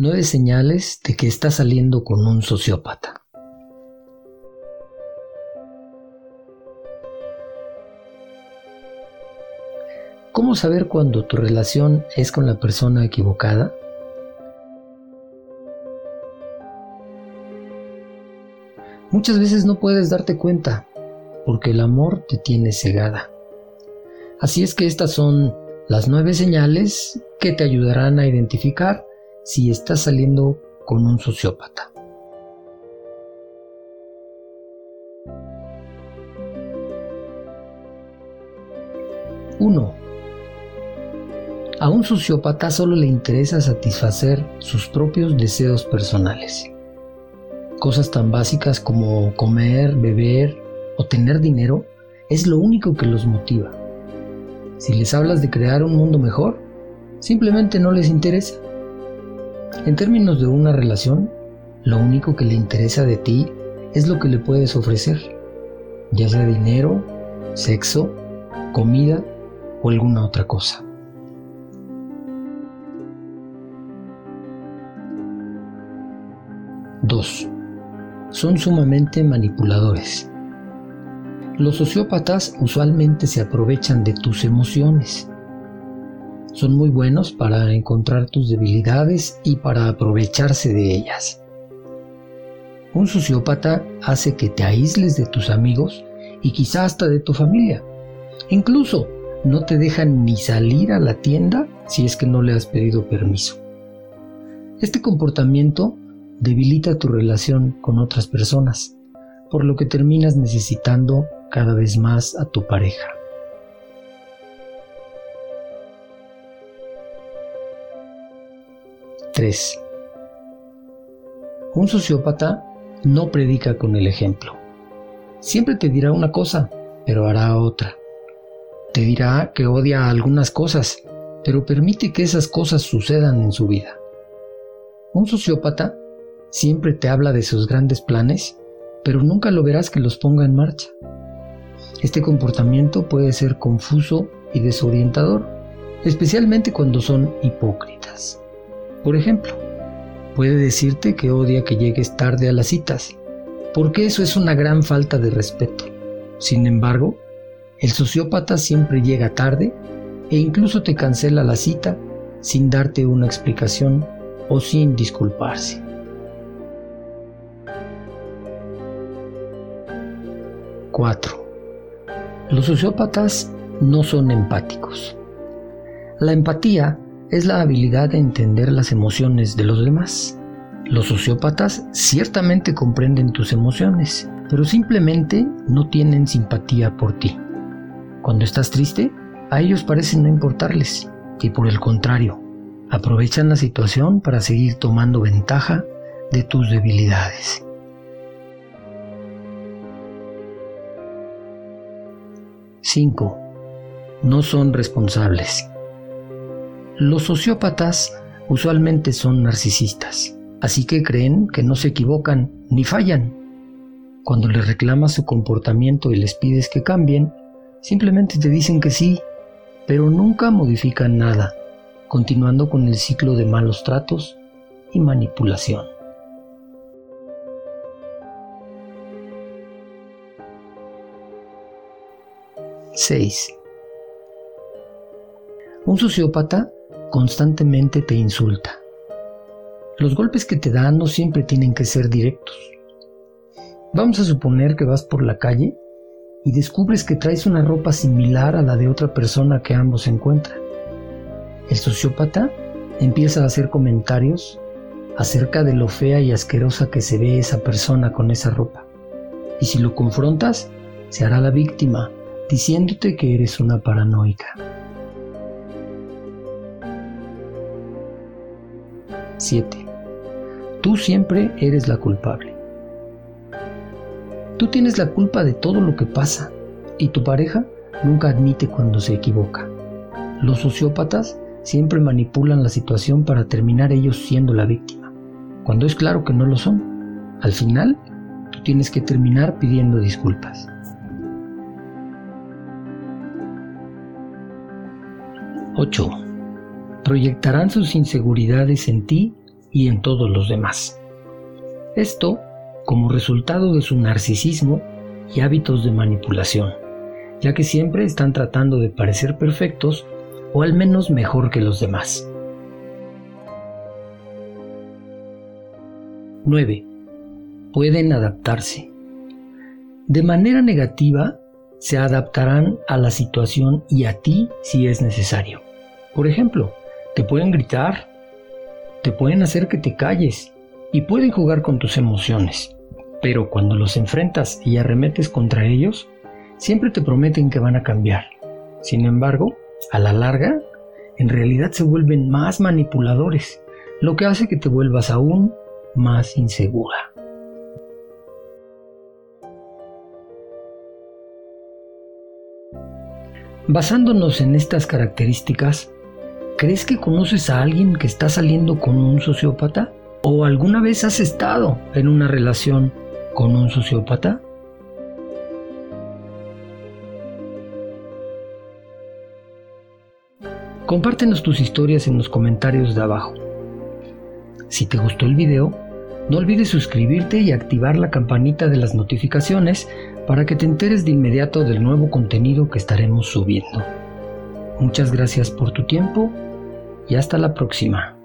Nueve señales de que estás saliendo con un sociópata. ¿Cómo saber cuando tu relación es con la persona equivocada? Muchas veces no puedes darte cuenta porque el amor te tiene cegada. Así es que estas son las nueve señales que te ayudarán a identificar si estás saliendo con un sociópata. 1. A un sociópata solo le interesa satisfacer sus propios deseos personales. Cosas tan básicas como comer, beber o tener dinero es lo único que los motiva. Si les hablas de crear un mundo mejor, simplemente no les interesa. En términos de una relación, lo único que le interesa de ti es lo que le puedes ofrecer, ya sea dinero, sexo, comida o alguna otra cosa. Dos, Son sumamente manipuladores. Los sociópatas usualmente se aprovechan de tus emociones son muy buenos para encontrar tus debilidades y para aprovecharse de ellas. Un sociópata hace que te aísles de tus amigos y quizá hasta de tu familia. Incluso no te dejan ni salir a la tienda si es que no le has pedido permiso. Este comportamiento debilita tu relación con otras personas, por lo que terminas necesitando cada vez más a tu pareja. 3. Un sociópata no predica con el ejemplo. Siempre te dirá una cosa, pero hará otra. Te dirá que odia algunas cosas, pero permite que esas cosas sucedan en su vida. Un sociópata siempre te habla de sus grandes planes, pero nunca lo verás que los ponga en marcha. Este comportamiento puede ser confuso y desorientador, especialmente cuando son hipócritas. Por ejemplo, puede decirte que odia que llegues tarde a las citas, porque eso es una gran falta de respeto. Sin embargo, el sociópata siempre llega tarde e incluso te cancela la cita sin darte una explicación o sin disculparse. ¡4! Los sociópatas no son empáticos. La empatía es la habilidad de entender las emociones de los demás. Los sociópatas ciertamente comprenden tus emociones, pero simplemente no tienen simpatía por ti. Cuando estás triste, a ellos parece no importarles, y por el contrario, aprovechan la situación para seguir tomando ventaja de tus debilidades. ¡5! No son responsables. Los sociópatas usualmente son narcisistas, así que creen que no se equivocan ni fallan. Cuando les reclamas su comportamiento y les pides que cambien, simplemente te dicen que sí, pero nunca modifican nada, continuando con el ciclo de malos tratos y manipulación. ¡6! Un sociópata constantemente te insulta. Los golpes que te dan no siempre tienen que ser directos. Vamos a suponer que vas por la calle y descubres que traes una ropa similar a la de otra persona que ambos encuentran. El sociópata empieza a hacer comentarios acerca de lo fea y asquerosa que se ve esa persona con esa ropa. Y si lo confrontas, se hará la víctima, diciéndote que eres una paranoica. 7. Tú siempre eres la culpable. Tú tienes la culpa de todo lo que pasa y tu pareja nunca admite cuando se equivoca. Los sociópatas siempre manipulan la situación para terminar ellos siendo la víctima, cuando es claro que no lo son. Al final, tú tienes que terminar pidiendo disculpas. 8 proyectarán sus inseguridades en ti y en todos los demás. Esto como resultado de su narcisismo y hábitos de manipulación, ya que siempre están tratando de parecer perfectos o al menos mejor que los demás. 9. Pueden adaptarse. De manera negativa, se adaptarán a la situación y a ti si es necesario. Por ejemplo, te pueden gritar, te pueden hacer que te calles y pueden jugar con tus emociones. Pero cuando los enfrentas y arremetes contra ellos, siempre te prometen que van a cambiar. Sin embargo, a la larga, en realidad se vuelven más manipuladores, lo que hace que te vuelvas aún más insegura. Basándonos en estas características, ¿crees que conoces a alguien que está saliendo con un sociópata? ¿O alguna vez has estado en una relación con un sociópata? Compártenos tus historias en los comentarios de abajo. Si te gustó el video, no olvides suscribirte y activar la campanita de las notificaciones para que te enteres de inmediato del nuevo contenido que estaremos subiendo. Muchas gracias por tu tiempo y hasta la próxima.